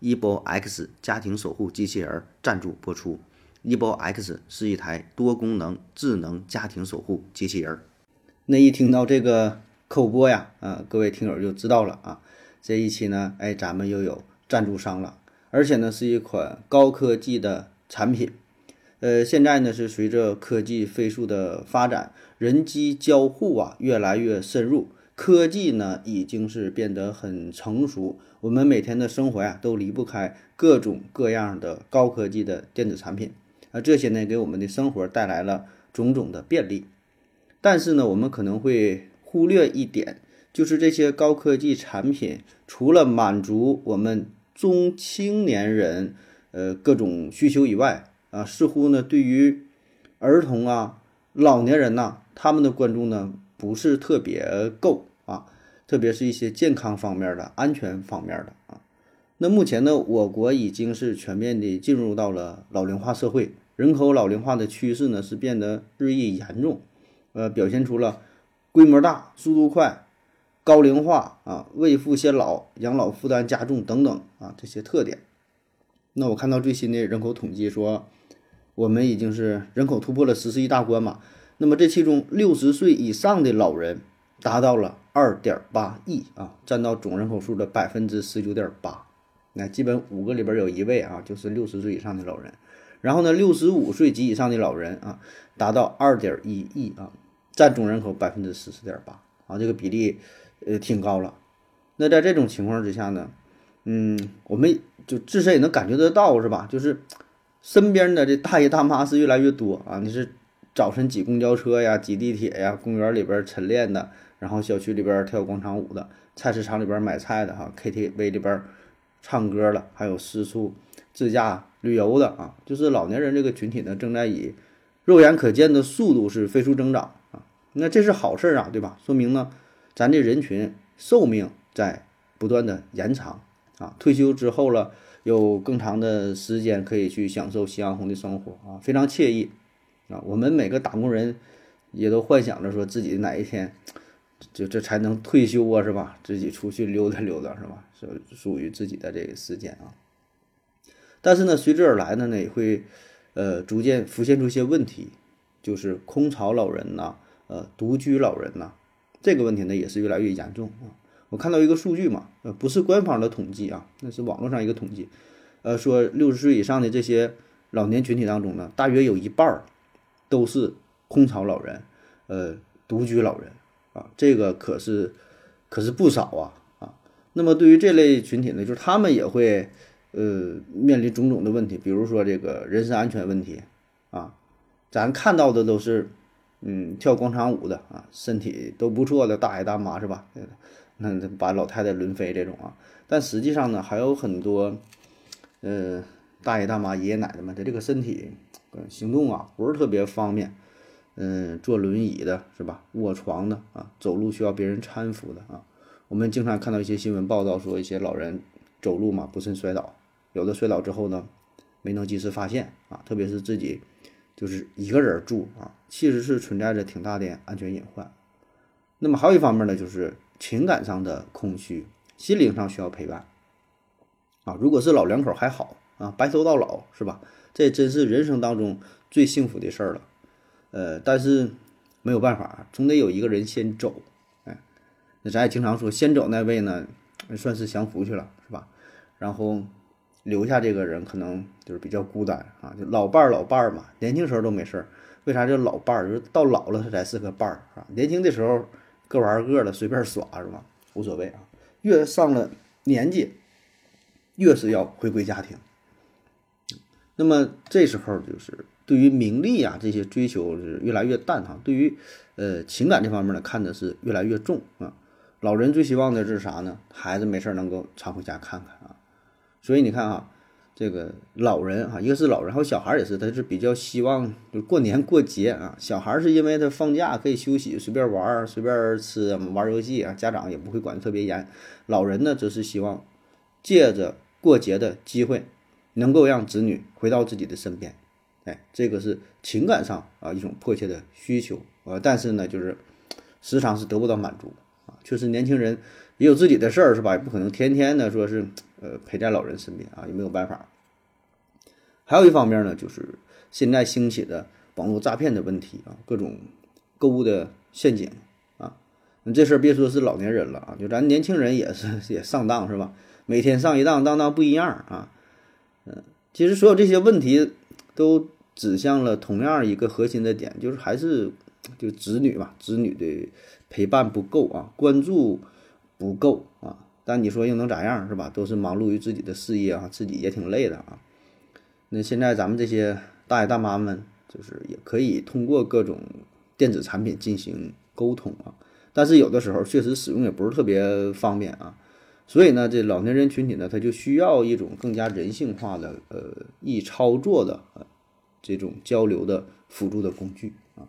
Ebo X 家庭守护机器人赞助播出。Ebo X 是一台多功能智能家庭守护机器人。那一听到这个口播呀，啊，各位听友就知道了啊。这一期呢，哎，咱们又有赞助商了，而且呢，是一款高科技的产品。呃，现在呢是随着科技飞速的发展，人机交互啊越来越深入，科技呢已经是变得很成熟。我们每天的生活呀都离不开各种各样的高科技的电子产品啊，这些呢给我们的生活带来了种种的便利。但是呢，我们可能会忽略一点，就是这些高科技产品除了满足我们中青年人呃各种需求以外，啊，似乎呢，对于儿童啊、老年人呐，他们的关注呢不是特别够啊，特别是一些健康方面的、安全方面的啊。那目前呢，我国已经是全面的进入到了老龄化社会，人口老龄化的趋势呢是变得日益严重，呃，表现出了规模大、速度快、高龄化啊、未富先老、养老负担加重等等啊这些特点。那我看到最新的人口统计说。我们已经是人口突破了十四亿大关嘛，那么这其中六十岁以上的老人达到了二点八亿啊，占到总人口数的百分之十九点八，那基本五个里边有一位啊，就是六十岁以上的老人。然后呢，六十五岁及以上的老人啊，达到二点一亿啊，占总人口百分之十四点八啊，这个比例呃挺高了。那在这种情况之下呢，嗯，我们就自身也能感觉得到是吧？就是。身边的这大爷大妈是越来越多啊！你是早晨挤公交车呀，挤地铁呀，公园里边晨练的，然后小区里边跳广场舞的，菜市场里边买菜的哈，KTV 里边唱歌的，还有四处自驾旅游的啊！就是老年人这个群体呢，正在以肉眼可见的速度是飞速增长啊！那这是好事啊，对吧？说明呢，咱这人群寿命在不断的延长啊！退休之后了。有更长的时间可以去享受夕阳红的生活啊，非常惬意啊！我们每个打工人也都幻想着说自己哪一天就这才能退休啊，是吧？自己出去溜达溜达，是吧？是属于自己的这个时间啊。但是呢，随之而来的呢，也会呃逐渐浮现出一些问题，就是空巢老人呐，呃，独居老人呐，这个问题呢也是越来越严重啊。我看到一个数据嘛，呃，不是官方的统计啊，那是网络上一个统计，呃，说六十岁以上的这些老年群体当中呢，大约有一半儿都是空巢老人，呃，独居老人啊，这个可是可是不少啊啊。那么对于这类群体呢，就是他们也会呃面临种种的问题，比如说这个人身安全问题啊，咱看到的都是嗯跳广场舞的啊，身体都不错的大爷大妈是吧？那把老太太轮飞这种啊，但实际上呢，还有很多，呃，大爷大妈、爷爷奶奶们，他这个身体，行动啊不是特别方便，嗯，坐轮椅的是吧？卧床的啊，走路需要别人搀扶的啊。我们经常看到一些新闻报道说，一些老人走路嘛不慎摔倒，有的摔倒之后呢，没能及时发现啊，特别是自己就是一个人住啊，其实是存在着挺大的安全隐患。那么还有一方面呢，就是。情感上的空虚，心灵上需要陪伴，啊，如果是老两口还好啊，白头到老是吧？这真是人生当中最幸福的事儿了，呃，但是没有办法，总得有一个人先走，哎，那咱也经常说，先走那位呢，算是享福去了，是吧？然后留下这个人可能就是比较孤单啊，就老伴儿老伴儿嘛，年轻时候都没事儿，为啥叫老伴儿？就是到老了他才是个伴儿啊，年轻的时候。各玩各的，随便耍是吧？无所谓啊。越上了年纪，越是要回归家庭。那么这时候就是对于名利啊这些追求是越来越淡哈。对于呃情感这方面呢，看的是越来越重啊。老人最希望的是啥呢？孩子没事能够常回家看看啊。所以你看啊，这个老人啊，一个是老人，还有小孩也是，他是比较希望就过年过节啊。小孩是因为他放假可以休息，随便玩儿，随便吃，玩游戏啊，家长也不会管得特别严。老人呢，则是希望借着过节的机会，能够让子女回到自己的身边。哎，这个是情感上啊一种迫切的需求啊，但是呢，就是时常是得不到满足啊。确实，年轻人也有自己的事儿，是吧？也不可能天天的说是呃陪在老人身边啊，也没有办法。还有一方面呢，就是现在兴起的网络诈骗的问题啊，各种购物的陷阱啊。那这事儿别说是老年人了啊，就咱年轻人也是也上当是吧？每天上一当，当当不一样啊。嗯，其实所有这些问题。都指向了同样一个核心的点，就是还是就子女嘛，子女的陪伴不够啊，关注不够啊。但你说又能咋样是吧？都是忙碌于自己的事业啊，自己也挺累的啊。那现在咱们这些大爷大妈们，就是也可以通过各种电子产品进行沟通啊，但是有的时候确实使用也不是特别方便啊。所以呢，这老年人群体呢，他就需要一种更加人性化的、呃，易操作的呃这种交流的辅助的工具啊。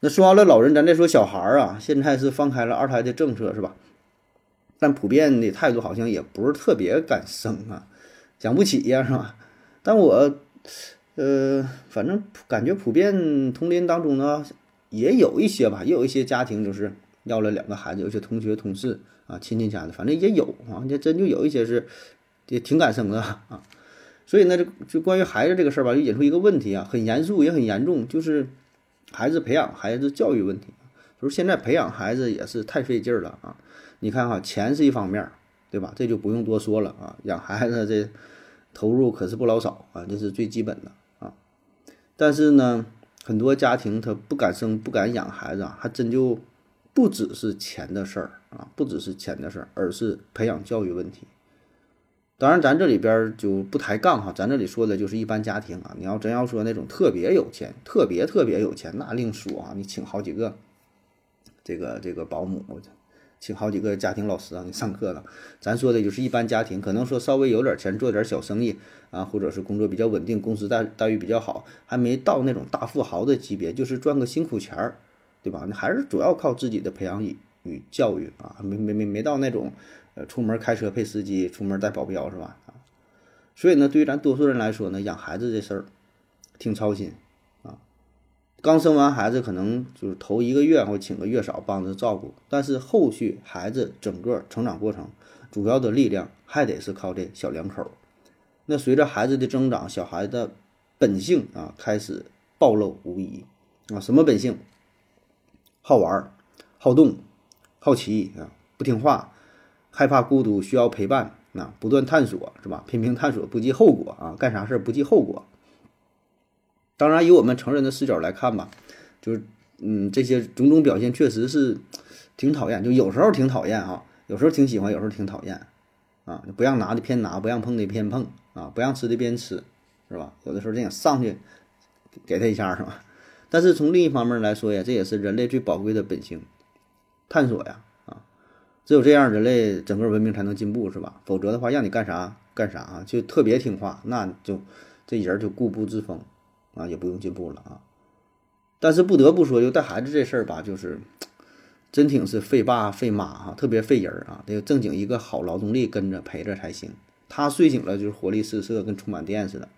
那说完了老人，咱再说小孩儿啊。现在是放开了二胎的政策，是吧？但普遍的态度好像也不是特别敢生啊，养不起呀，是吧？但我，呃，反正感觉普遍同龄当中呢，也有一些吧，也有一些家庭就是要了两个孩子，有些同学同事。啊，亲戚家的，反正也有啊，这真就有一些是也挺敢生的啊。所以呢，这就关于孩子这个事儿吧，就引出一个问题啊，很严肃也很严重，就是孩子培养、孩子教育问题。就是现在培养孩子也是太费劲儿了啊。你看哈，钱是一方面，对吧？这就不用多说了啊。养孩子这投入可是不老少啊，这是最基本的啊。但是呢，很多家庭他不敢生、不敢养孩子啊，还真就。不只是钱的事儿啊，不只是钱的事儿，而是培养教育问题。当然，咱这里边就不抬杠哈，咱这里说的就是一般家庭啊。你要真要说那种特别有钱、特别特别有钱，那另说啊。你请好几个这个这个保姆，请好几个家庭老师啊，你上课了。咱说的就是一般家庭，可能说稍微有点钱，做点小生意啊，或者是工作比较稳定，公司待待遇比较好，还没到那种大富豪的级别，就是赚个辛苦钱儿。对吧？你还是主要靠自己的培养与教育啊，没没没没到那种，呃，出门开车配司机，出门带保镖是吧？啊，所以呢，对于咱多数人来说呢，养孩子这事儿挺操心啊。刚生完孩子，可能就是头一个月或请个月嫂帮着照顾，但是后续孩子整个成长过程，主要的力量还得是靠这小两口。那随着孩子的增长，小孩的本性啊开始暴露无遗啊，什么本性？好玩、好动、好奇啊，不听话，害怕孤独，需要陪伴啊，不断探索是吧？频频探索，不计后果啊，干啥事儿不计后果。当然，以我们成人的视角来看吧，就是嗯，这些种种表现确实是挺讨厌，就有时候挺讨厌啊，有时候挺喜欢，有时候挺讨厌啊。不让拿的偏拿，不让碰的偏碰啊，不让吃的偏吃，是吧？有的时候这样上去给他一下，是吧？但是从另一方面来说呀，这也是人类最宝贵的本性，探索呀，啊，只有这样，人类整个文明才能进步，是吧？否则的话，让你干啥干啥啊，就特别听话，那就这人就固步自封，啊，也不用进步了啊。但是不得不说，就带孩子这事儿吧，就是真挺是费爸费妈哈，特别费人啊，得有正经一个好劳动力跟着陪着才行。他睡醒了就是活力四射，跟充满电似的，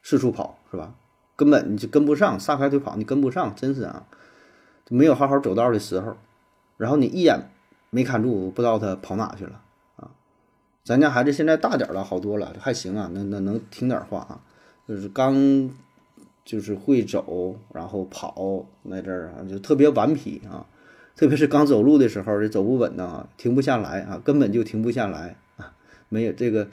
四处跑，是吧？根本你就跟不上，撒开腿跑，你跟不上，真是啊，没有好好走道的时候。然后你一眼没看住，不知道他跑哪去了啊。咱家孩子现在大点了，好多了，还行啊，能能能听点话啊。就是刚就是会走，然后跑那阵儿啊，就特别顽皮啊。特别是刚走路的时候，这走不稳当，停不下来啊，根本就停不下来啊，没有这个。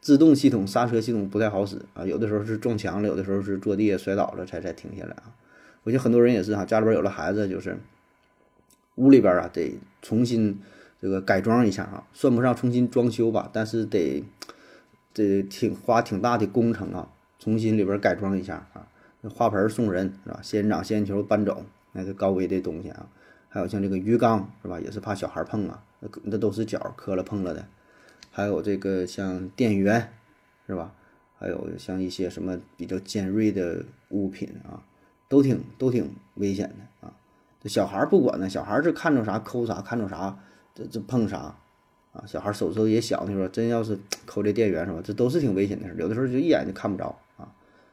自动系统、刹车系统不太好使啊，有的时候是撞墙了，有的时候是坐地下摔倒了才才停下来啊。我觉得很多人也是哈，家里边有了孩子，就是屋里边啊得重新这个改装一下啊，算不上重新装修吧，但是得这挺花挺大的工程啊，重新里边改装一下啊，花盆送人是吧？仙人掌、仙人球搬走，那个高危的东西啊，还有像这个鱼缸是吧，也是怕小孩碰啊，那那都是脚磕了碰了的。还有这个像电源，是吧？还有像一些什么比较尖锐的物品啊，都挺都挺危险的啊。这小孩不管呢，小孩是看着啥抠啥，看着啥这这碰啥啊。小孩儿手头也小，你说真要是抠这电源是吧？这都是挺危险的事儿，有的时候就一眼就看不着啊。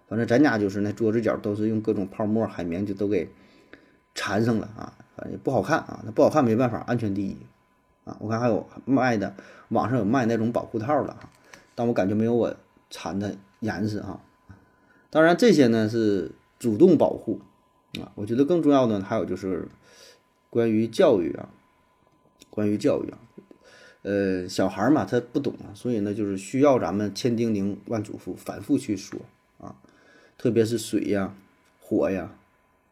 反正咱家就是那桌子角都是用各种泡沫、海绵就都给缠上了啊，反正不好看啊。那不好看没办法，安全第一啊。我看还有卖的，网上有卖那种保护套的啊，但我感觉没有我。缠的严实哈，当然这些呢是主动保护啊，我觉得更重要的还有就是关于教育啊，关于教育啊，呃，小孩嘛他不懂啊，所以呢就是需要咱们千叮咛万嘱咐，反复去说啊，特别是水呀、火呀、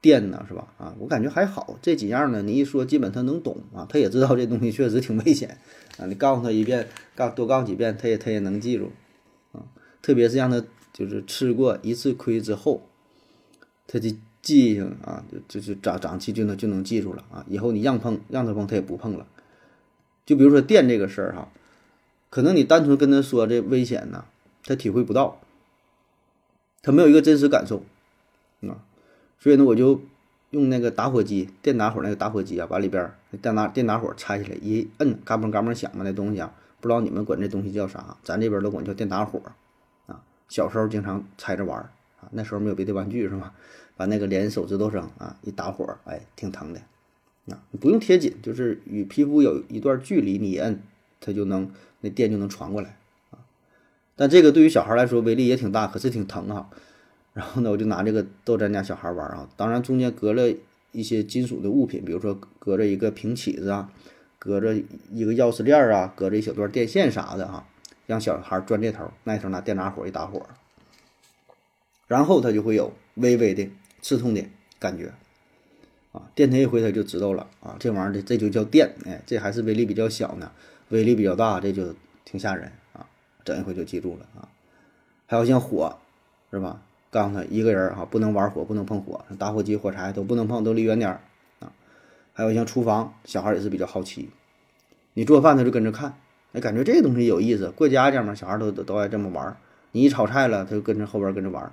电呐，是吧？啊，我感觉还好，这几样呢，你一说基本他能懂啊，他也知道这东西确实挺危险啊，你告诉他一遍，告多告几遍，他也他也能记住啊。特别是让他就是吃过一次亏之后，他就记性啊，就就是长长气就能就能记住了啊。以后你让碰让他碰，他也不碰了。就比如说电这个事儿哈，可能你单纯跟他说这危险呢，他体会不到，他没有一个真实感受啊。所以呢，我就用那个打火机电打火那个打火机啊，把里边电打电打火拆下来一摁，嘎嘣嘎嘣响嘛，那东西啊，不知道你们管这东西叫啥，咱这边都管叫电打火啊。小时候经常拆着玩啊，那时候没有别的玩具是吧？把那个连手指头上啊一打火，哎，挺疼的啊。不用贴紧，就是与皮肤有一段距离，你一摁，它就能那电就能传过来啊。但这个对于小孩来说威力也挺大，可是挺疼啊。然后呢，我就拿这个逗咱家小孩玩啊，当然中间隔了一些金属的物品，比如说隔着一个平起子啊，隔着一个钥匙链啊，隔着一小段电线啥的哈。让小孩钻这头，那头拿电打火一打火，然后他就会有微微的刺痛的感觉，啊，电他一回他就知道了啊，这玩意儿的这就叫电，哎，这还是威力比较小呢，威力比较大，这就挺吓人啊，整一回就记住了啊。还有像火，是吧？告诉他一个人啊，不能玩火，不能碰火，打火机、火柴都不能碰，都离远点儿啊。还有像厨房，小孩也是比较好奇，你做饭他就跟着看。哎，感觉这东西有意思，过家家嘛，小孩都都都爱这么玩。你一炒菜了，他就跟着后边跟着玩；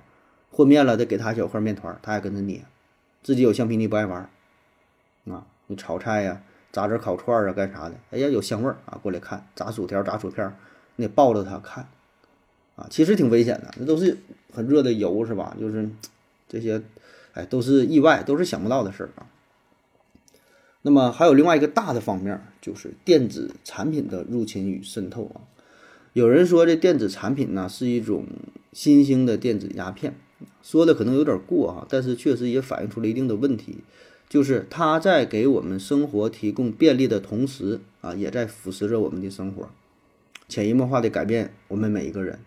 和面了，得给他一小块面团，他也跟着捏。自己有橡皮泥不爱玩。啊，你炒菜呀，炸着烤串啊，干啥的？哎呀，有香味儿啊，过来看。炸薯条，炸薯片，你得抱着他看。啊，其实挺危险的，那都是很热的油，是吧？就是这些，哎，都是意外，都是想不到的事儿啊。那么还有另外一个大的方面，就是电子产品的入侵与渗透啊。有人说这电子产品呢是一种新兴的电子鸦片，说的可能有点过哈，但是确实也反映出了一定的问题，就是它在给我们生活提供便利的同时啊，也在腐蚀着我们的生活，潜移默化的改变我们每一个人。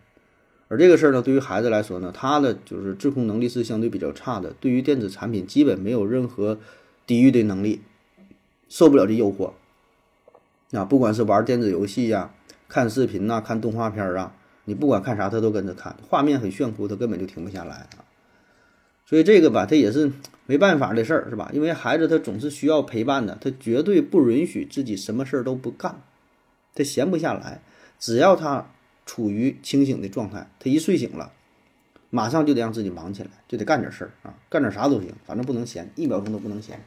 而这个事儿呢，对于孩子来说呢，他的就是自控能力是相对比较差的，对于电子产品基本没有任何抵御的能力。受不了这诱惑，啊，不管是玩电子游戏呀、看视频呐、看动画片啊，你不管看啥，他都跟着看，画面很炫酷，他根本就停不下来啊。所以这个吧，他也是没办法的事儿，是吧？因为孩子他总是需要陪伴的，他绝对不允许自己什么事儿都不干，他闲不下来。只要他处于清醒的状态，他一睡醒了，马上就得让自己忙起来，就得干点事儿啊，干点啥都行，反正不能闲，一秒钟都不能闲。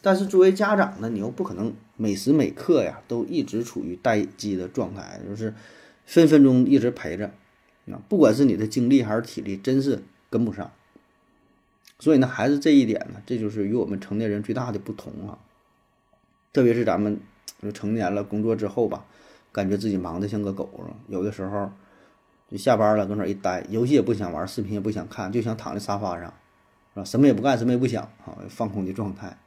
但是作为家长呢，你又不可能每时每刻呀都一直处于待机的状态，就是分分钟一直陪着，啊，不管是你的精力还是体力，真是跟不上。所以呢，孩子这一点呢，这就是与我们成年人最大的不同啊。特别是咱们就成年了，工作之后吧，感觉自己忙得像个狗有的时候就下班了，搁那一待，游戏也不想玩，视频也不想看，就想躺在沙发上，是吧？什么也不干，什么也不想，啊，放空的状态。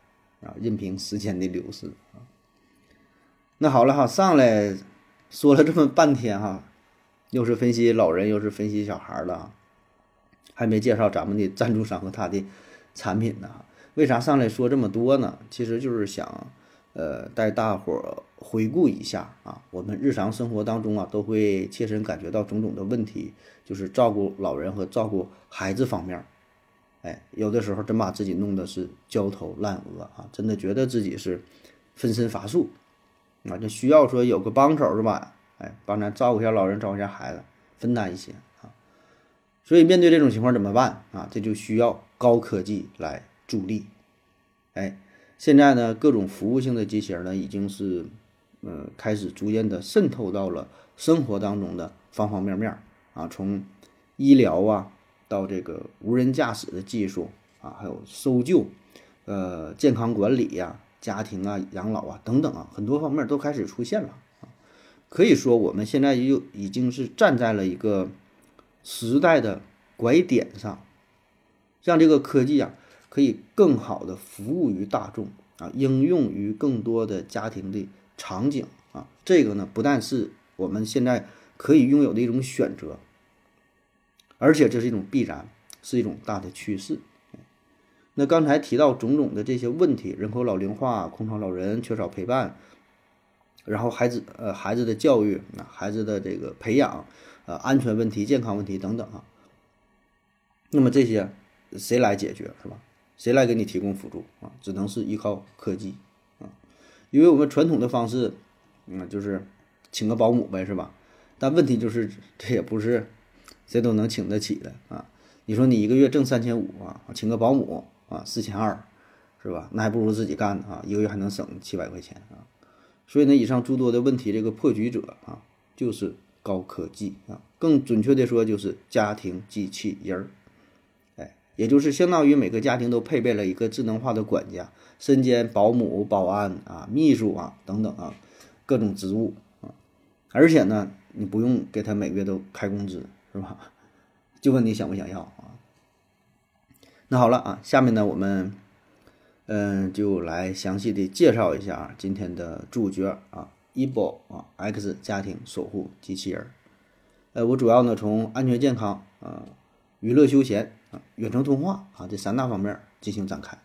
啊，任凭时间的流逝啊。那好了哈，上来说了这么半天哈，又是分析老人，又是分析小孩了，还没介绍咱们的赞助商和他的产品呢。为啥上来说这么多呢？其实就是想，呃，带大伙儿回顾一下啊，我们日常生活当中啊，都会切身感觉到种种的问题，就是照顾老人和照顾孩子方面。哎，有的时候真把自己弄得是焦头烂额啊！真的觉得自己是分身乏术啊，就需要说有个帮手是吧？哎，帮咱照顾一下老人，照顾一下孩子，分担一些啊。所以面对这种情况怎么办啊？这就需要高科技来助力。哎，现在呢，各种服务性的机型呢，已经是，呃，开始逐渐的渗透到了生活当中的方方面面啊，从医疗啊，到这个无人驾驶的技术啊，还有搜救，呃，健康管理呀，家庭啊，养老啊，等等啊，很多方面都开始出现了啊。可以说，我们现在又已经是站在了一个。时代的拐点上，让这个科技啊可以更好的服务于大众啊，应用于更多的家庭的场景啊。这个呢，不但是我们现在可以拥有的一种选择，而且这是一种必然，是一种大的趋势。那刚才提到种种的这些问题，人口老龄化、空巢老人、缺少陪伴，然后孩子呃孩子的教育啊，孩子的这个培养。呃，安全问题、健康问题等等啊，那么这些谁来解决是吧？谁来给你提供辅助啊？只能是依靠科技啊，因为我们传统的方式，嗯，就是请个保姆呗，是吧？但问题就是这也不是谁都能请得起的啊。你说你一个月挣三千五啊，请个保姆啊，四千二，是吧？那还不如自己干呢啊，一个月还能省七百块钱啊。所以呢，以上诸多的问题，这个破局者啊，就是。高科技啊，更准确的说就是家庭机器人儿，哎，也就是相当于每个家庭都配备了一个智能化的管家，身兼保姆、保安啊、秘书啊等等啊各种职务啊，而且呢，你不用给他每个月都开工资，是吧？就问你想不想要啊？那好了啊，下面呢我们嗯就来详细的介绍一下今天的主角啊。e b o 啊，X 家庭守护机器人，呃，我主要呢从安全健康啊、娱乐休闲啊、远程通话啊这三大方面进行展开。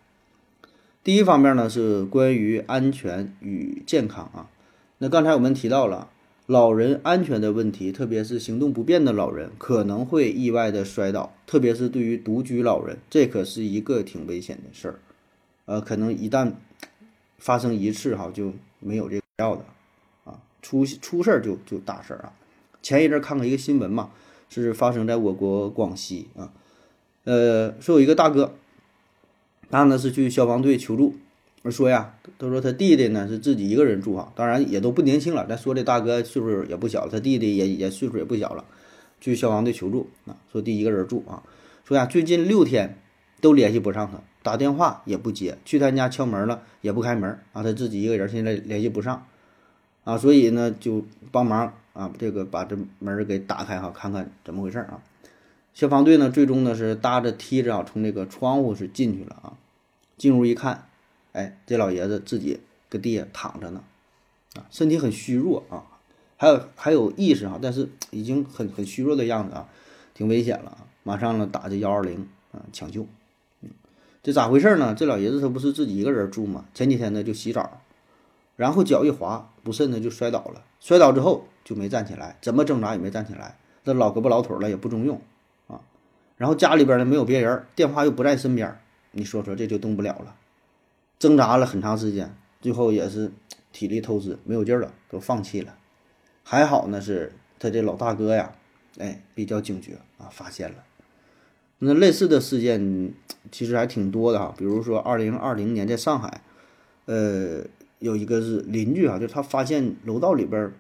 第一方面呢是关于安全与健康啊，那刚才我们提到了老人安全的问题，特别是行动不便的老人可能会意外的摔倒，特别是对于独居老人，这可是一个挺危险的事儿，呃，可能一旦发生一次哈就没有这个要的啊。出出事儿就就大事儿啊！前一阵看过一个新闻嘛，是发生在我国广西啊，呃，说有一个大哥，他呢是去消防队求助，说呀，他说他弟弟呢是自己一个人住啊，当然也都不年轻了，咱说这大哥岁数也不小了，他弟弟也也岁数也不小了，去消防队求助啊，说弟一个人住啊，说呀最近六天都联系不上他，打电话也不接，去他家敲门了也不开门啊，他自己一个人现在联系不上。啊，所以呢，就帮忙啊，这个把这门给打开哈，看看怎么回事啊。消防队呢，最终呢是搭着梯子啊，从这个窗户是进去了啊。进入一看，哎，这老爷子自己搁地下躺着呢，啊，身体很虚弱啊，还有还有意识啊，但是已经很很虚弱的样子啊，挺危险了啊。马上呢打这幺二零啊抢救。嗯，这咋回事呢？这老爷子他不是自己一个人住吗？前几天呢就洗澡。然后脚一滑，不慎呢就摔倒了。摔倒之后就没站起来，怎么挣扎也没站起来。这老胳膊老腿了也不中用啊。然后家里边呢没有别人，电话又不在身边，你说说这就动不了了。挣扎了很长时间，最后也是体力透支，没有劲了，都放弃了。还好呢是他这老大哥呀，哎比较警觉啊，发现了。那类似的事件其实还挺多的哈，比如说二零二零年在上海，呃。有一个是邻居啊，就他发现楼道里边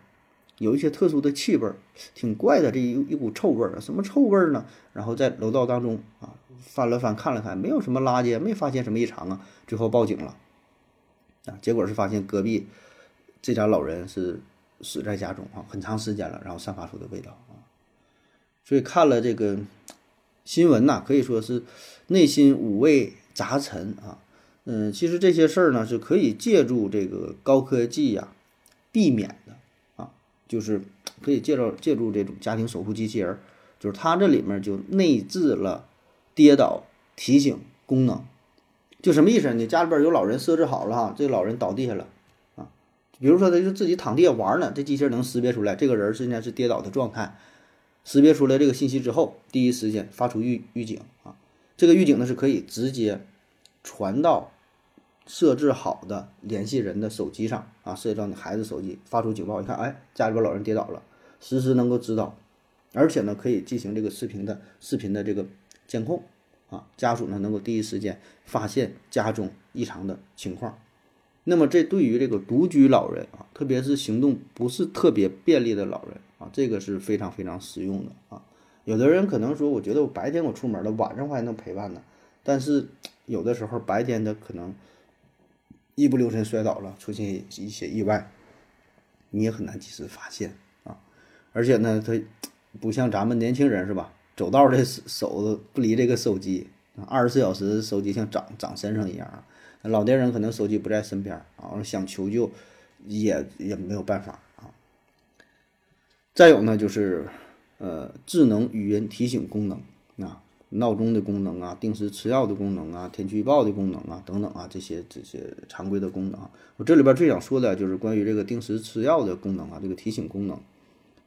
有一些特殊的气味儿，挺怪的，这一一股臭味儿，什么臭味儿呢？然后在楼道当中啊翻了翻看了看，没有什么垃圾，没发现什么异常啊，最后报警了啊，结果是发现隔壁这家老人是死在家中啊，很长时间了，然后散发出的味道啊，所以看了这个新闻呐，可以说是内心五味杂陈啊。嗯，其实这些事儿呢是可以借助这个高科技呀避免的，就是可以借助借助这种家庭守护机器人，就是它这里面就内置了跌倒提醒功能，就什么意思？你家里边有老人设置好了哈，这老人倒地下了啊，比如说他就自己躺地下玩呢，这机器人能识别出来这个人现在是跌倒的状态，识别出来这个信息之后，第一时间发出预预警啊，这个预警呢是可以直接。传到设置好的联系人的手机上啊，设置到你孩子手机，发出警报，一看，哎，家里边老人跌倒了，实时能够知道而且呢可以进行这个视频的视频的这个监控啊，家属呢能够第一时间发现家中异常的情况。那么这对于这个独居老人啊，特别是行动不是特别便利的老人啊，这个是非常非常实用的啊。有的人可能说，我觉得我白天我出门了，晚上我还能陪伴呢。但是有的时候白天的可能一不留神摔倒了，出现一些意外，你也很难及时发现啊。而且呢，他不像咱们年轻人是吧？走道的手不离这个手机，二十四小时手机像长长身上一样啊。老年人可能手机不在身边啊，想求救也也没有办法啊。再有呢，就是呃智能语音提醒功能啊，闹钟的功能啊，定时吃药的功能啊，天气预报的功能啊，等等啊，这些这些常规的功能啊。我这里边最想说的就是关于这个定时吃药的功能啊，这个提醒功能，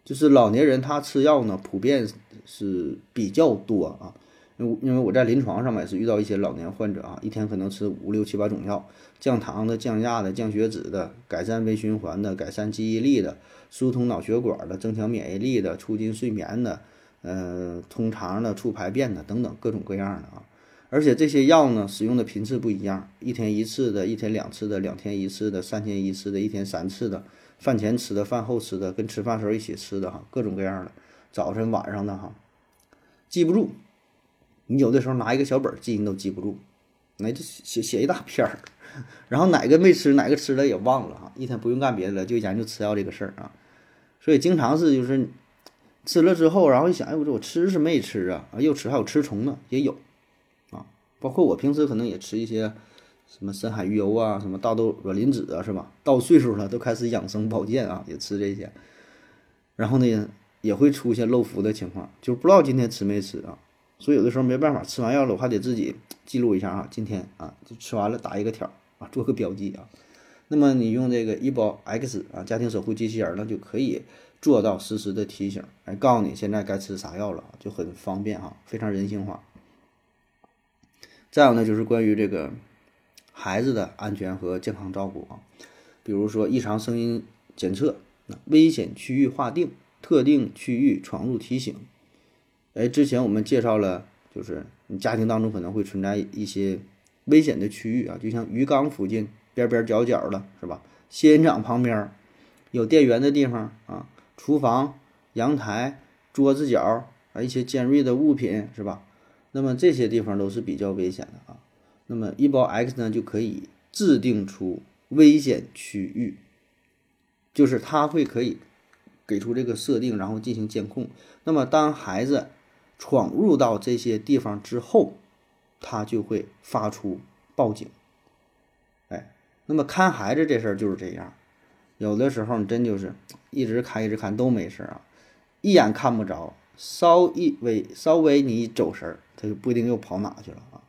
就是老年人他吃药呢，普遍是比较多啊。因因为我在临床上面也是遇到一些老年患者啊，一天可能吃五六七八种药，降糖的、降压的、降血脂的、改善微循环的、改善记忆力的、疏通脑血管的、增强免疫力的、促进睡眠的、呃通肠的、促排便的等等各种各样的啊。而且这些药呢，使用的频次不一样，一天一次的、一天两次的、两天一次的、三天一次的、一天三次的、饭前吃的、饭后吃的、跟吃饭时候一起吃的哈，各种各样的，早晨晚上的哈，记不住。你有的时候拿一个小本记，你都记不住，那就写写一大篇儿，然后哪个没吃，哪个吃了也忘了哈。一天不用干别的了，就研究吃药这个事儿啊。所以经常是就是吃了之后，然后一想，哎，我说我吃是没吃啊，啊又吃还有吃虫呢，也有啊。包括我平时可能也吃一些什么深海鱼油啊，什么大豆卵磷脂啊，是吧？到岁数了都开始养生保健啊，也吃这些。然后呢，也会出现漏服的情况，就是不知道今天吃没吃啊。所以有的时候没办法，吃完药了我还得自己记录一下啊，今天啊就吃完了打一个条啊，做个标记啊。那么你用这个医保 X 啊家庭守护机器人呢，就可以做到实时的提醒，哎，告诉你现在该吃啥药了，就很方便哈，非常人性化。再有呢，就是关于这个孩子的安全和健康照顾啊，比如说异常声音检测、危险区域划定、特定区域闯入提醒。哎，之前我们介绍了，就是你家庭当中可能会存在一些危险的区域啊，就像鱼缸附近边边角角的，是吧？仙人掌旁边有电源的地方啊，厨房、阳台、桌子角啊，一些尖锐的物品，是吧？那么这些地方都是比较危险的啊。那么一包 X 呢，就可以制定出危险区域，就是它会可以给出这个设定，然后进行监控。那么当孩子闯入到这些地方之后，他就会发出报警。哎，那么看孩子这事儿就是这样，有的时候你真就是一直看一直看都没事儿啊，一眼看不着，稍一微稍微你一走神儿，它就不一定又跑哪去了啊。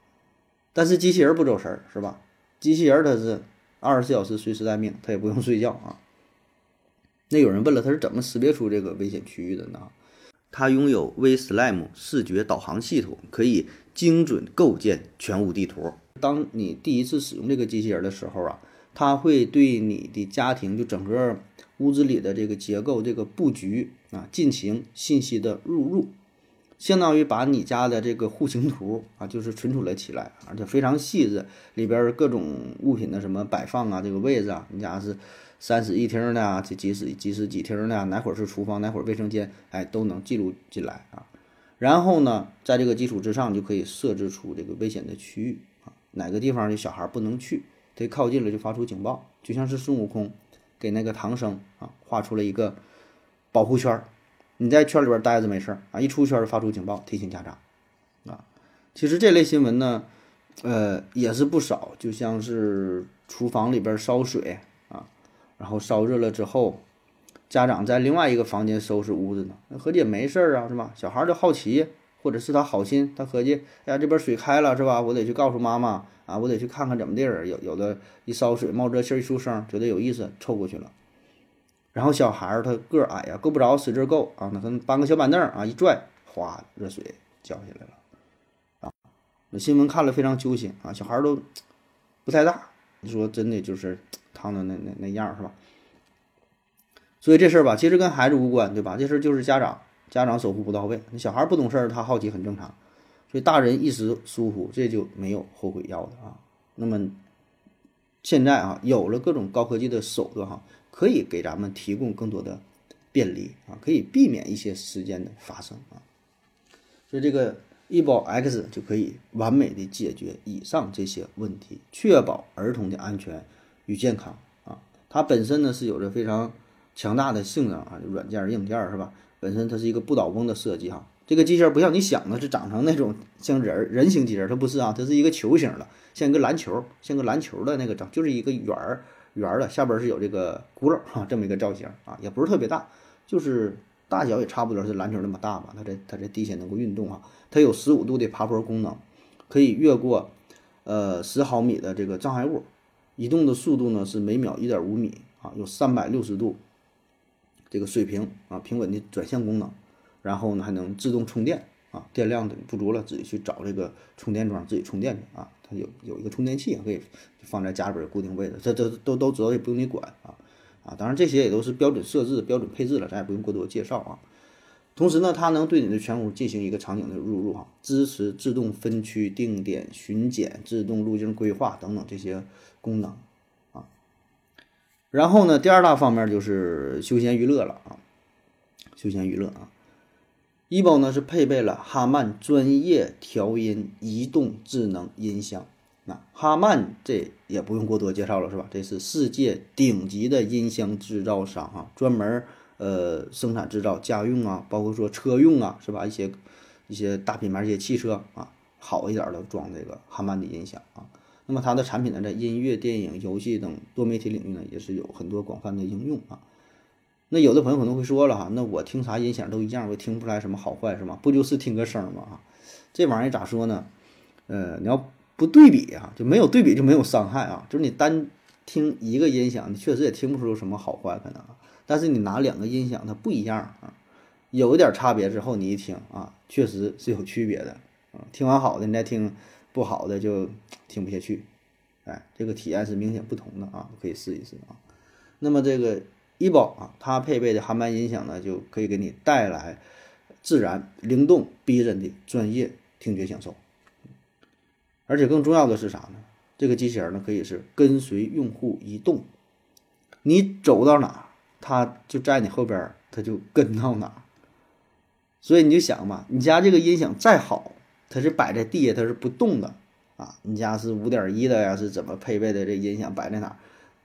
但是机器人不走神儿是吧？机器人它是二十四小时随时待命，它也不用睡觉啊。那有人问了，它是怎么识别出这个危险区域的呢？它拥有 V-SLAM 视觉导航系统，可以精准构建全屋地图。当你第一次使用这个机器人的时候啊，它会对你的家庭就整个屋子里的这个结构、这个布局啊进行信息的录入，相当于把你家的这个户型图啊就是存储了起来，而且非常细致，里边各种物品的什么摆放啊，这个位置啊，你家是。三室一厅的啊，这几室几室几厅的，哪会儿是厨房，哪会儿卫生间，哎，都能记录进来啊。然后呢，在这个基础之上，就可以设置出这个危险的区域啊，哪个地方的小孩不能去，他靠近了就发出警报，就像是孙悟空给那个唐僧啊画出了一个保护圈儿，你在圈里边待着没事儿啊，一出圈就发出警报，提醒家长啊。其实这类新闻呢，呃，也是不少，就像是厨房里边烧水啊。然后烧热了之后，家长在另外一个房间收拾屋子呢，合计也没事儿啊，是吧？小孩就好奇，或者是他好心，他合计，哎呀，这边水开了，是吧？我得去告诉妈妈啊，我得去看看怎么地儿。有有的一烧水冒热气一出声，觉得有意思，凑过去了。然后小孩儿他个矮呀，够不着，使劲够啊，那可能搬个小板凳啊，一拽，哗，热水浇下来了啊。那新闻看了非常揪心啊，小孩都不太大，你说真的就是。烫的那那那样是吧？所以这事儿吧，其实跟孩子无关，对吧？这事儿就是家长家长守护不到位，那小孩不懂事儿，他好奇很正常。所以大人一时疏忽，这就没有后悔药的啊。那么现在啊，有了各种高科技的手段哈，可以给咱们提供更多的便利啊，可以避免一些事件的发生啊。所以这个医保 X 就可以完美的解决以上这些问题，确保儿童的安全与健康啊。它本身呢是有着非常强大的性能啊，软件硬件是吧？本身它是一个不倒翁的设计哈。这个机器人不像你想的，是长成那种像人人形机器人，它不是啊，它是一个球形的，像一个篮球，像个篮球的那个长，就是一个圆儿圆儿的，下边是有这个轱辘哈，这么一个造型啊，也不是特别大，就是大小也差不多是篮球那么大吧。它这它这地下能够运动啊，它有十五度的爬坡功能，可以越过呃十毫米的这个障碍物，移动的速度呢是每秒一点五米啊，有三百六十度这个水平啊平稳的转向功能。然后呢，还能自动充电啊，电量的不足了，自己去找这个充电桩，自己充电去啊。它有有一个充电器，可以放在家里边固定位置，这这都都知道，也不用你管啊啊。当然这些也都是标准设置、标准配置了，咱也不用过多介绍啊。同时呢，它能对你的全屋进行一个场景的入入哈，支持自动分区定点巡检、自动路径规划等等这些功能。然后呢，第二大方面就是休闲娱乐了啊，休闲娱乐啊。医保呢是配备了哈曼专业调音移动智能音箱，那哈曼这也不用过多介绍了是吧？这是世界顶级的音箱制造商啊，专门呃生产制造家用啊，包括说车用啊是吧？一些一些大品牌一些汽车啊，好一点的装这个哈曼的音响啊。那么它的产品呢，在音乐、电影、游戏等多媒体领域呢，也是有很多广泛的应用啊。那有的朋友可能会说了哈，那我听啥音响都一样，我听不出来什么好坏是吗？不就是听个声吗？哈，这玩意儿咋说呢？呃，你要不对比啊，就没有对比就没有伤害啊。就是你单听一个音响，你确实也听不出什么好坏可能。但是你拿两个音响，它不一样啊，有一点差别之后，你一听啊，确实是有区别的啊。听完好的，你再听不好的就听不下去，哎，这个体验是明显不同的啊，可以试一试啊。那么这个。医保啊，它配备的哈曼音响呢，就可以给你带来自然、灵动、逼真的专业听觉享受。而且更重要的是啥呢？这个机器人呢，可以是跟随用户移动，你走到哪，它就在你后边，它就跟到哪。所以你就想吧，你家这个音响再好，它是摆在地下，它是不动的啊。你家是五点一的呀，是怎么配备的？这音响摆在哪，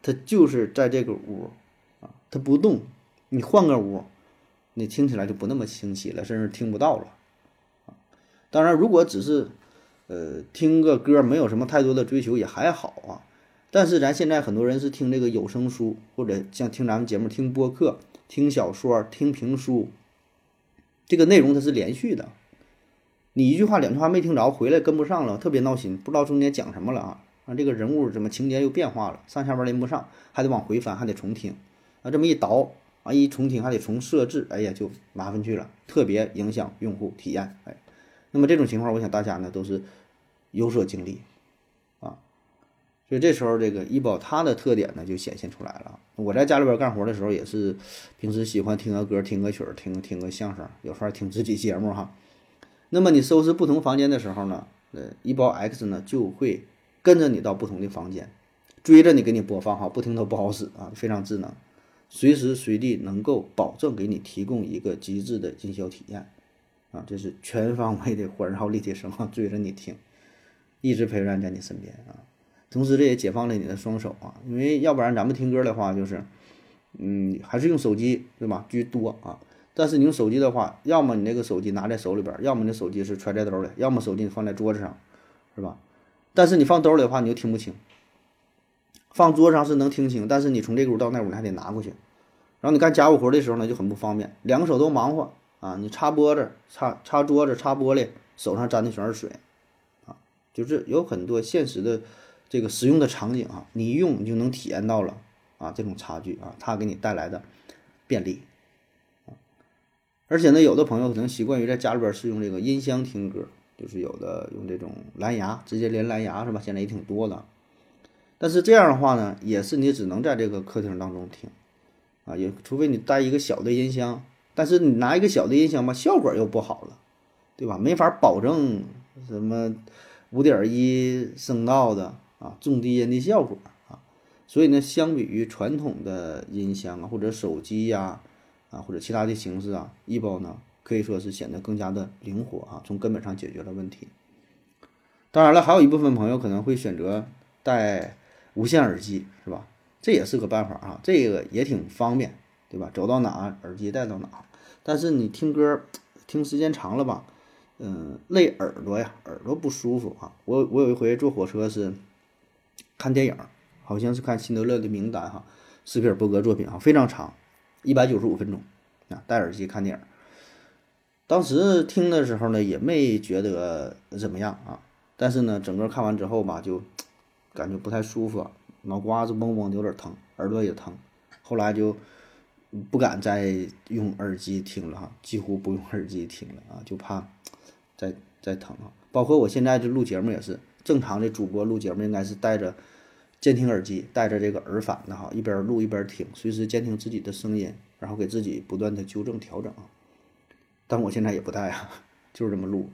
它就是在这个屋。啊它不动，你换个屋，你听起来就不那么清晰了，甚至听不到了。啊当然，如果只是呃听个歌，没有什么太多的追求，也还好啊。但是咱现在很多人是听这个有声书，或者像听咱们节目、听播客、听小说、听评书，这个内容它是连续的。你一句话、两句话没听着，回来跟不上了，特别闹心，不知道中间讲什么了啊啊！这个人物怎么情节又变化了，上下班连不上，还得往回翻，还得重听。啊，这么一倒啊，一重听还得重设置，哎呀，就麻烦去了，特别影响用户体验。哎，那么这种情况，我想大家呢都是有所经历啊。所以这时候这个医保它的特点呢就显现出来了。我在家里边干活的时候，也是平时喜欢听个歌、听个曲儿、听听个相声，有时候听自己节目哈。那么你收拾不同房间的时候呢，呃，一包 X 呢就会跟着你到不同的房间，追着你给你播放哈，不听都不好使啊，非常智能。随时随地能够保证给你提供一个极致的音效体验，啊，这是全方位的环绕立体声啊，追着你听，一直陪伴在你身边啊。同时这也解放了你的双手啊，因为要不然咱们听歌的话就是，嗯，还是用手机对吧居多啊。但是你用手机的话，要么你那个手机拿在手里边，要么你手机是揣在兜里，要么手机你放在桌子上，是吧？但是你放兜里的话，你又听不清。放桌上是能听清，但是你从这屋到那屋你还得拿过去，然后你干家务活的时候呢就很不方便，两个手都忙活啊！你擦玻子、擦擦桌子、擦玻璃，手上沾的全是水，啊，就是有很多现实的这个实用的场景啊，你一用你就能体验到了啊这种差距啊，它给你带来的便利，而且呢，有的朋友可能习惯于在家里边是用这个音箱听歌，就是有的用这种蓝牙直接连蓝牙是吧？现在也挺多的。但是这样的话呢，也是你只能在这个客厅当中听，啊，也除非你带一个小的音箱，但是你拿一个小的音箱吧，效果又不好了，对吧？没法保证什么五点一声道的啊重低音的效果啊。所以呢，相比于传统的音箱啊，或者手机呀，啊或者其他的形式啊，易宝呢可以说是显得更加的灵活啊，从根本上解决了问题。当然了，还有一部分朋友可能会选择戴无线耳机，是吧？这也是个办法啊，这个也挺方便，对吧？走到哪耳机带到哪。但是你听歌听时间长了吧，嗯，累耳朵呀，耳朵不舒服啊。我我有一回坐火车是看电影，好像是看《辛德勒的名单》哈，斯皮尔伯格作品啊，非常长，一百九十五分钟啊，戴耳机看电影。当时听的时候呢，也没觉得怎么样啊。但是呢，整个看完之后吧，就感觉不太舒服，脑瓜子嗡嗡的，有点疼，耳朵也疼。后来就不敢再用耳机听了哈，几乎不用耳机听了啊，就怕再再疼啊。包括我现在就录节目也是，正常的主播录节目应该是带着监听耳机，带着这个耳返的哈，一边录一边听，随时监听自己的声音，然后给自己不断的纠正调整。但我现在也不带啊，就是这么录。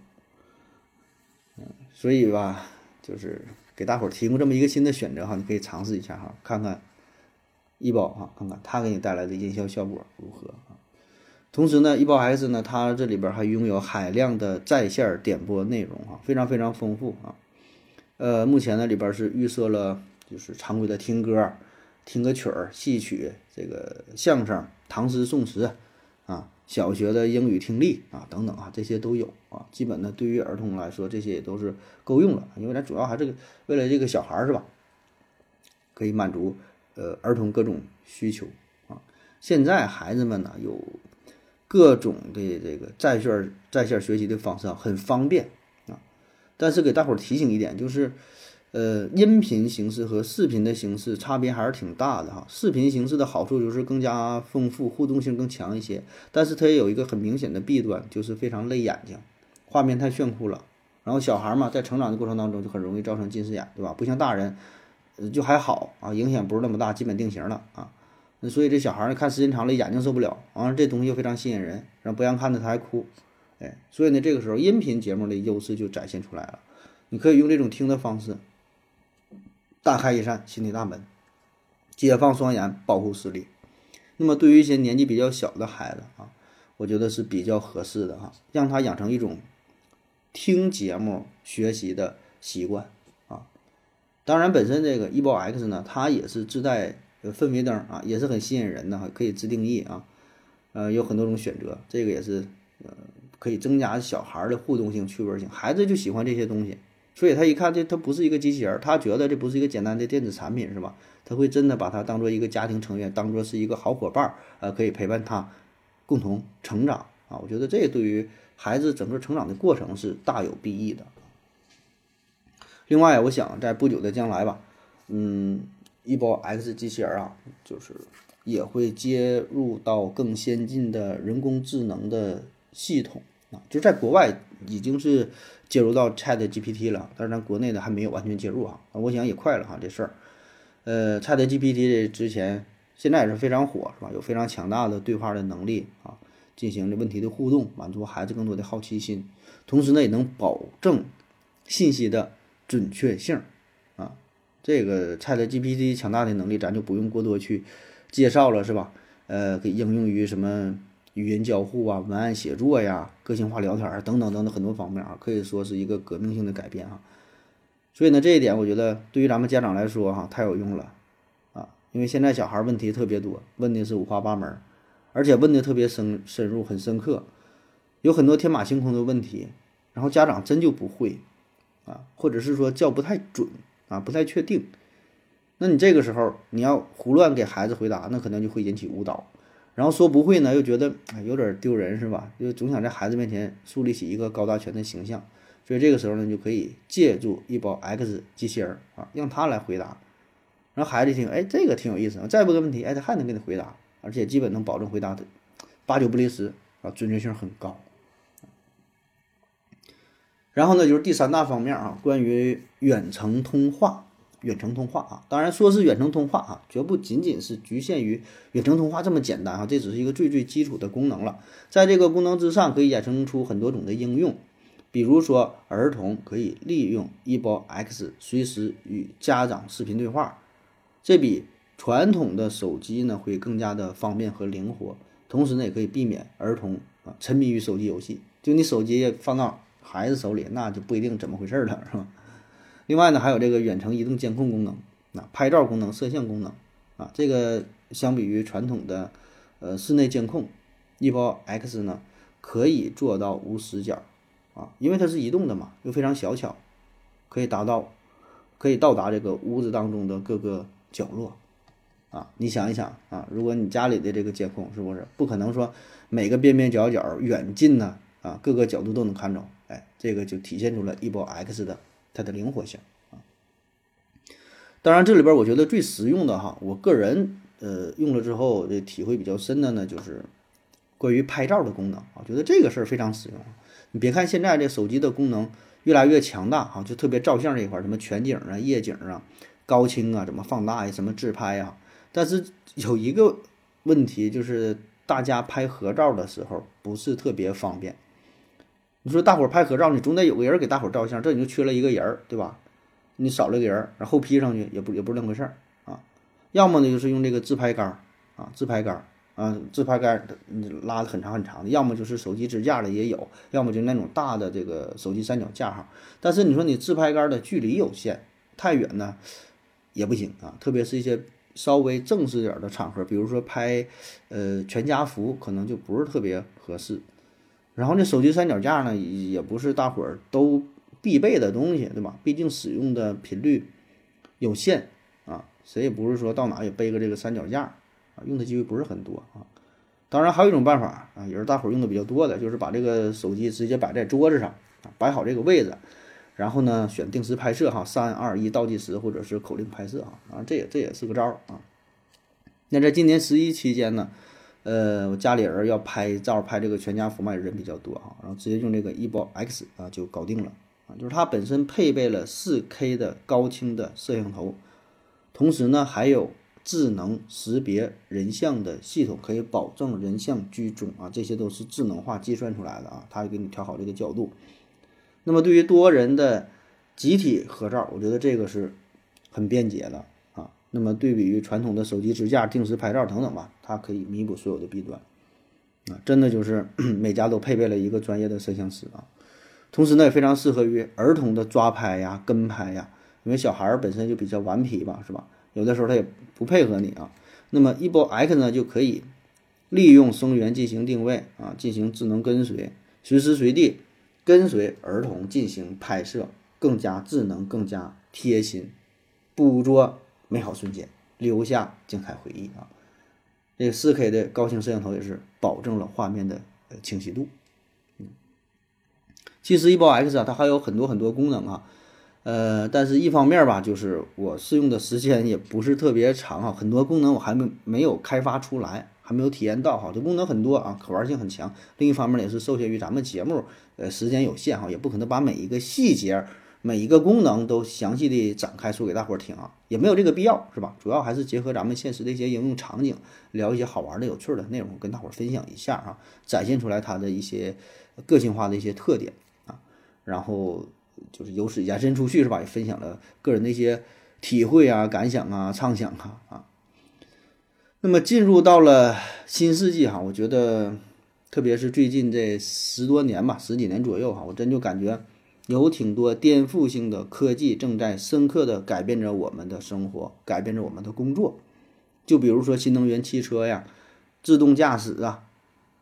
嗯，所以吧，就是给大伙儿提供这么一个新的选择哈，你可以尝试一下哈，看看易宝哈，看看它给你带来的音效效果如何啊。同时呢，易宝 S 呢，它这里边还拥有海量的在线点播内容哈，非常非常丰富啊。呃，目前呢里边是预设了就是常规的听歌、听个曲儿、戏曲、这个相声、唐诗宋词啊。小学的英语听力啊，等等啊，这些都有啊。基本呢，对于儿童来说，这些也都是够用了，因为咱主要还是为了这个小孩儿是吧？可以满足呃儿童各种需求啊。现在孩子们呢有各种的这个在线在线学习的方式啊，很方便啊。但是给大伙儿提醒一点，就是。呃，音频形式和视频的形式差别还是挺大的哈。视频形式的好处就是更加丰富，互动性更强一些，但是它也有一个很明显的弊端，就是非常累眼睛，画面太炫酷了。然后小孩嘛，在成长的过程当中就很容易造成近视眼，对吧？不像大人，呃，就还好啊，影响不是那么大，基本定型了啊。所以这小孩呢，看时间长了眼睛受不了，完了这东西又非常吸引人，然后不让看的他还哭，哎，所以呢，这个时候音频节目的优势就展现出来了，你可以用这种听的方式。大开一扇新的大门，解放双眼，保护视力。那么，对于一些年纪比较小的孩子啊，我觉得是比较合适的哈，让他养成一种听节目学习的习惯啊。当然，本身这个易宝 X 呢，它也是自带氛围灯啊，也是很吸引人的哈，可以自定义啊，呃，有很多种选择，这个也是呃，可以增加小孩的互动性、趣味性，孩子就喜欢这些东西。所以他一看这，他不是一个机器人，他觉得这不是一个简单的电子产品，是吧？他会真的把它当做一个家庭成员，当做是一个好伙伴儿，呃，可以陪伴他共同成长啊。我觉得这对于孩子整个成长的过程是大有裨益的。另外，我想在不久的将来吧，嗯，一包 X 机器人啊，就是也会接入到更先进的人工智能的系统啊，就在国外已经是。接入到 Chat GPT 了，但是咱国内的还没有完全接入啊，我想也快了哈这事儿。呃，Chat GPT 之前现在也是非常火是吧？有非常强大的对话的能力啊，进行的问题的互动，满足孩子更多的好奇心，同时呢也能保证信息的准确性啊。这个 Chat GPT 强大的能力，咱就不用过多去介绍了是吧？呃，可以应用于什么？语音交互啊，文案写作呀，个性化聊天儿等等等等很多方面啊，可以说是一个革命性的改变哈。所以呢，这一点我觉得对于咱们家长来说哈，太有用了啊，因为现在小孩问题特别多，问的是五花八门，而且问的特别深深入很深刻，有很多天马行空的问题，然后家长真就不会啊，或者是说叫不太准啊，不太确定，那你这个时候你要胡乱给孩子回答，那可能就会引起误导。然后说不会呢，又觉得有点丢人是吧？就总想在孩子面前树立起一个高大全的形象，所以这个时候呢，就可以借助一包 X 机器人啊，让他来回答。然后孩子一听，哎，这个挺有意思，再问个问题，哎，他还能给你回答，而且基本能保证回答的八九不离十啊，准确性很高。然后呢，就是第三大方面啊，关于远程通话。远程通话啊。当然说是远程通话啊，绝不仅仅是局限于远程通话这么简单啊，这只是一个最最基础的功能了。在这个功能之上，可以衍生出很多种的应用，比如说儿童可以利用 e 包 X 随时与家长视频对话，这比传统的手机呢会更加的方便和灵活，同时呢也可以避免儿童啊沉迷于手机游戏。就你手机放到孩子手里，那就不一定怎么回事了，是吧？另外呢，还有这个远程移动监控功能，啊，拍照功能、摄像功能，啊，这个相比于传统的，呃，室内监控，一包 X 呢可以做到无死角，啊，因为它是移动的嘛，又非常小巧，可以达到，可以到达这个屋子当中的各个角落，啊，你想一想啊，如果你家里的这个监控是不是不可能说每个边边角角、远近呢，啊，各个角度都能看着，哎，这个就体现出了一包 X 的。它的灵活性啊，当然这里边我觉得最实用的哈，我个人呃用了之后这体会比较深的呢，就是关于拍照的功能啊，觉得这个事儿非常实用。你别看现在这手机的功能越来越强大哈，就特别照相这一块，什么全景啊、夜景啊、高清啊、怎么放大呀、什么自拍呀，但是有一个问题就是大家拍合照的时候不是特别方便。你说大伙儿拍合照，你总得有个人给大伙儿照相，这你就缺了一个人儿，对吧？你少了个人儿，然后 P 上去也不也不是那回事儿啊。要么呢就是用这个自拍杆儿啊，自拍杆儿啊，自拍杆儿你拉的很长很长的，要么就是手机支架的也有，要么就那种大的这个手机三脚架哈。但是你说你自拍杆的距离有限，太远呢也不行啊，特别是一些稍微正式点的场合，比如说拍呃全家福，可能就不是特别合适。然后那手机三脚架呢，也不是大伙儿都必备的东西，对吧？毕竟使用的频率有限啊，谁也不是说到哪也背个这个三脚架啊，用的机会不是很多啊。当然还有一种办法啊，也是大伙儿用的比较多的，就是把这个手机直接摆在桌子上啊，摆好这个位置，然后呢选定时拍摄哈，三二一倒计时或者是口令拍摄啊，啊这也这也是个招儿啊。那在今年十一期间呢？呃，我家里人要拍照拍这个全家福嘛，人比较多哈，然后直接用这个 e 包 X 啊就搞定了啊，就是它本身配备了 4K 的高清的摄像头，同时呢还有智能识别人像的系统，可以保证人像居中啊，这些都是智能化计算出来的啊，它给你调好这个角度。那么对于多人的集体合照，我觉得这个是很便捷的。那么对比于传统的手机支架、定时拍照等等吧，它可以弥补所有的弊端，啊，真的就是 每家都配备了一个专业的摄像师啊。同时呢，也非常适合于儿童的抓拍呀、跟拍呀，因为小孩儿本身就比较顽皮吧，是吧？有的时候他也不配合你啊。那么 e 包 X 呢，就可以利用声源进行定位啊，进行智能跟随，随时随地跟随儿童进行拍摄，更加智能、更加贴心，捕捉。美好瞬间，留下精彩回忆啊！这个 4K 的高清摄像头也是保证了画面的呃清晰度。嗯，其实 e 包 X 啊，它还有很多很多功能啊，呃，但是一方面吧，就是我试用的时间也不是特别长啊，很多功能我还没没有开发出来，还没有体验到哈。这功能很多啊，可玩性很强。另一方面也是受限于咱们节目呃时间有限哈，也不可能把每一个细节。每一个功能都详细的展开说给大伙儿听啊，也没有这个必要，是吧？主要还是结合咱们现实的一些应用场景，聊一些好玩的、有趣的内容，跟大伙儿分享一下啊，展现出来它的一些个性化的一些特点啊，然后就是由此延伸出去，是吧？也分享了个人的一些体会啊、感想啊、畅想啊啊。那么进入到了新世纪哈，我觉得，特别是最近这十多年吧，十几年左右哈，我真就感觉。有挺多颠覆性的科技正在深刻的改变着我们的生活，改变着我们的工作。就比如说新能源汽车呀、自动驾驶啊，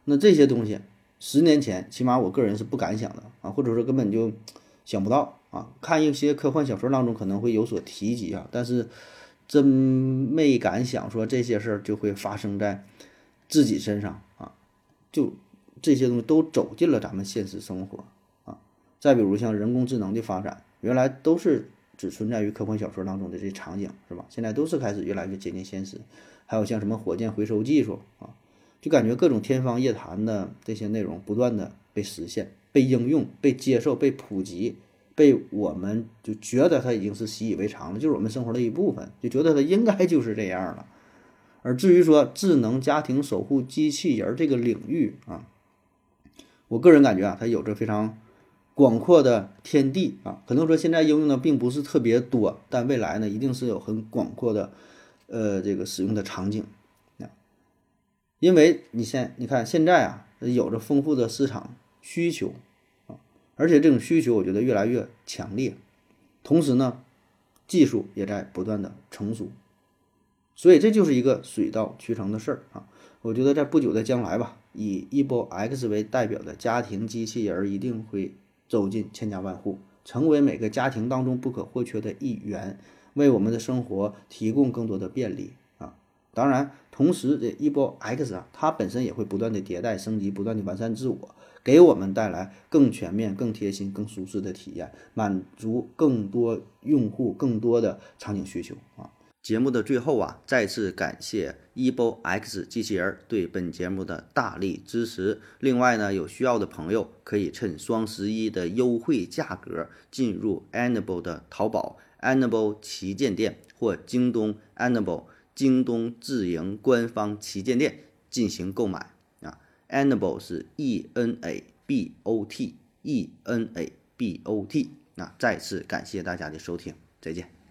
那这些东西，十年前起码我个人是不敢想的啊，或者说根本就想不到啊。看一些科幻小说当中可能会有所提及啊，但是真没敢想说这些事儿就会发生在自己身上啊。就这些东西都走进了咱们现实生活。再比如像人工智能的发展，原来都是只存在于科幻小说当中的这些场景，是吧？现在都是开始越来越接近现实。还有像什么火箭回收技术啊，就感觉各种天方夜谭的这些内容不断的被实现、被应用、被接受、被普及，被我们就觉得它已经是习以为常了，就是我们生活的一部分，就觉得它应该 就是这样了。而至于说智能家庭守护机器人这个领域啊，我个人感觉啊，它有着非常广阔的天地啊。可能说现在应用的并不是特别多，但未来呢，一定是有很广阔的呃这个使用的场景啊。因为你现你看现在啊，有着丰富的市场需求啊。而且这种需求，我觉得越来越强烈，同时呢，技术也在不断的成熟，所以这就是一个水到渠成的事儿啊！我觉得在不久的将来吧，以 e b o X 为代表的家庭机器人一定会走进千家万户，成为每个家庭当中不可或缺的一员，为我们的生活提供更多的便利啊！当然，同时这一波 X 啊，它本身也会不断的迭代升级，不断的完善自我。给我们带来更全面、更贴心、更舒适的体验，满足更多用户更多的场景需求啊！节目的最后啊，再次感谢 e b o X 机器人对本节目的大力支持。另外呢，有需要的朋友可以趁双十一的优惠价格进入 Anable 的淘宝，Anable 旗舰店或京东 Anable 京东自营官方旗舰店进行购买啊。Enable 是 E N A B O T E N A B O T，那再次感谢大家的收听，再见。